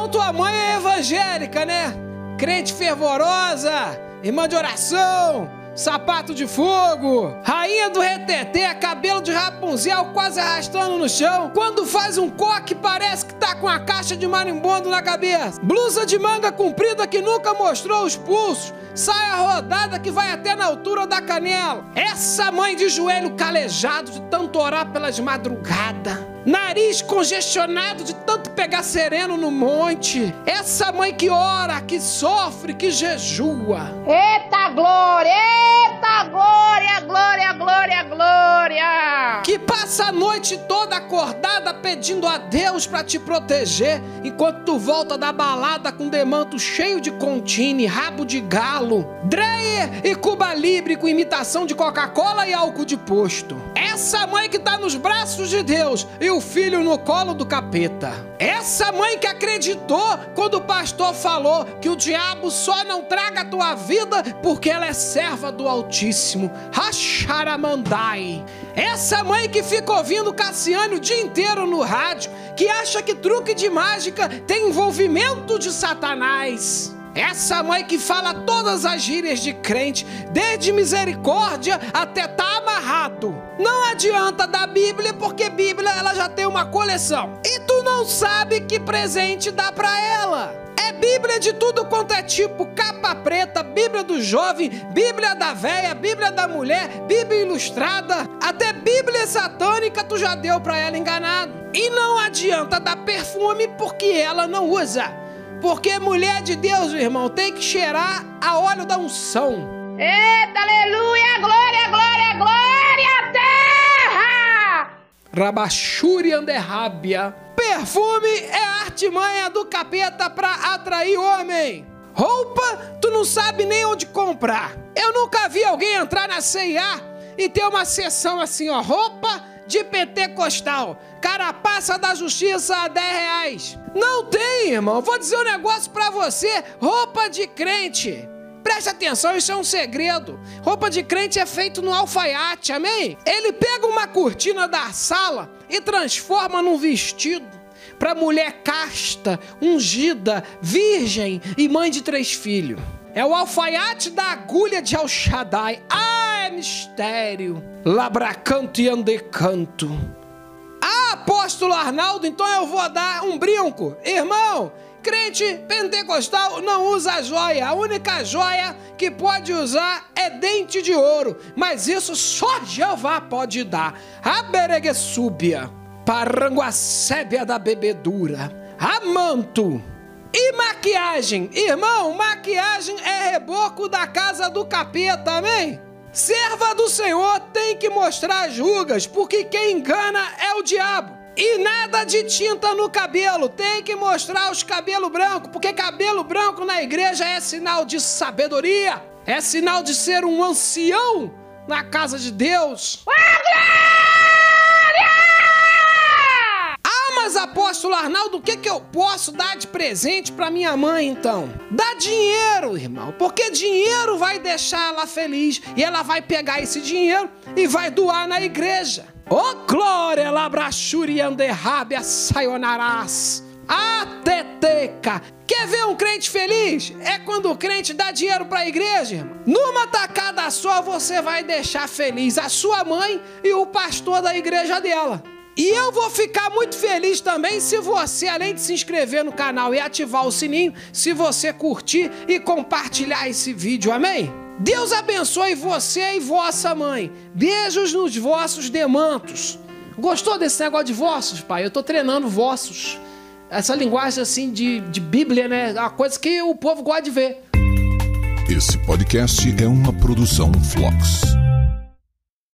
Então tua mãe é evangélica, né? Crente fervorosa, irmã de oração, sapato de fogo, rainha do reteté, cabelo de Rapunzel quase arrastando no chão. Quando faz um coque, parece que tá com a caixa de marimbondo na cabeça. Blusa de manga comprida que nunca mostrou os pulsos. Saia rodada que vai até na altura da canela. Essa mãe de joelho calejado de tanto orar pelas madrugadas. Nariz congestionado de tanto pegar sereno no monte. Essa mãe que ora, que sofre, que jejua. Eita glória! Eita glória, glória, glória, glória! Que passa a noite toda acordada pedindo a Deus para te proteger, enquanto tu volta da balada com demanto cheio de contine, rabo de galo, Dreyer e Cuba Libre com imitação de Coca-Cola e álcool de posto. Essa mãe que tá nos braços de Deus e o filho no colo do capeta. Essa mãe que acreditou quando o pastor falou que o diabo só não traga a tua vida porque ela é serva do Altíssimo. Racharamandai. Essa mãe que fica ouvindo Cassiano o dia inteiro no rádio, que acha que truque de mágica tem envolvimento de Satanás. Essa mãe que fala todas as gírias de crente, desde misericórdia até tá amarrado. Não adianta dar Bíblia porque Bíblia ela já tem uma coleção. E tu não sabe que presente dá para ela. Bíblia de tudo quanto é tipo, capa preta, Bíblia do jovem, Bíblia da véia, Bíblia da mulher, Bíblia ilustrada, até Bíblia satânica tu já deu para ela enganado. E não adianta dar perfume porque ela não usa. Porque mulher de Deus, irmão, tem que cheirar a óleo da unção. Eita, aleluia, glória, glória, glória, terra! Rabachuri anderrábia. Perfume é a artimanha do capeta pra atrair homem. Roupa, tu não sabe nem onde comprar. Eu nunca vi alguém entrar na C&A e ter uma seção assim, ó, roupa de pentecostal. Carapaça da justiça a 10 reais. Não tem, irmão. Vou dizer um negócio pra você: roupa de crente. Preste atenção, isso é um segredo. Roupa de crente é feito no alfaiate, amém? Ele pega uma cortina da sala e transforma num vestido para mulher casta, ungida, virgem e mãe de três filhos. É o alfaiate da agulha de El Shaddai. Ah, é mistério. Labracanto e andecanto. Ah, apóstolo Arnaldo, então eu vou dar um brinco. Irmão, crente pentecostal não usa joia. A única joia que pode usar é dente de ouro. Mas isso só Jeová pode dar. A bereguessúbia, paranguacébia da bebedura, a manto. E maquiagem? Irmão, maquiagem é reboco da casa do capeta, amém? Serva do Senhor tem que mostrar as rugas, porque quem engana é o diabo. E nada de tinta no cabelo, tem que mostrar os cabelos brancos, porque cabelo branco na igreja é sinal de sabedoria, é sinal de ser um ancião na casa de Deus. Ah, mas apóstolo Arnaldo, o que, que eu posso dar de presente para minha mãe então? Dá dinheiro, irmão, porque dinheiro vai deixar ela feliz e ela vai pegar esse dinheiro e vai doar na igreja. Ô oh, glória, labrachuri anderrábia sayonarás. Ateteca. Quer ver um crente feliz? É quando o crente dá dinheiro para a igreja, irmão. Numa tacada só você vai deixar feliz a sua mãe e o pastor da igreja dela. E eu vou ficar muito feliz também se você, além de se inscrever no canal e ativar o sininho, se você curtir e compartilhar esse vídeo, amém? Deus abençoe você e vossa mãe. Beijos nos vossos demantos. Gostou desse negócio de vossos, pai? Eu tô treinando vossos. Essa linguagem assim de, de Bíblia, né? É uma coisa que o povo gosta de ver. Esse podcast é uma produção Flux.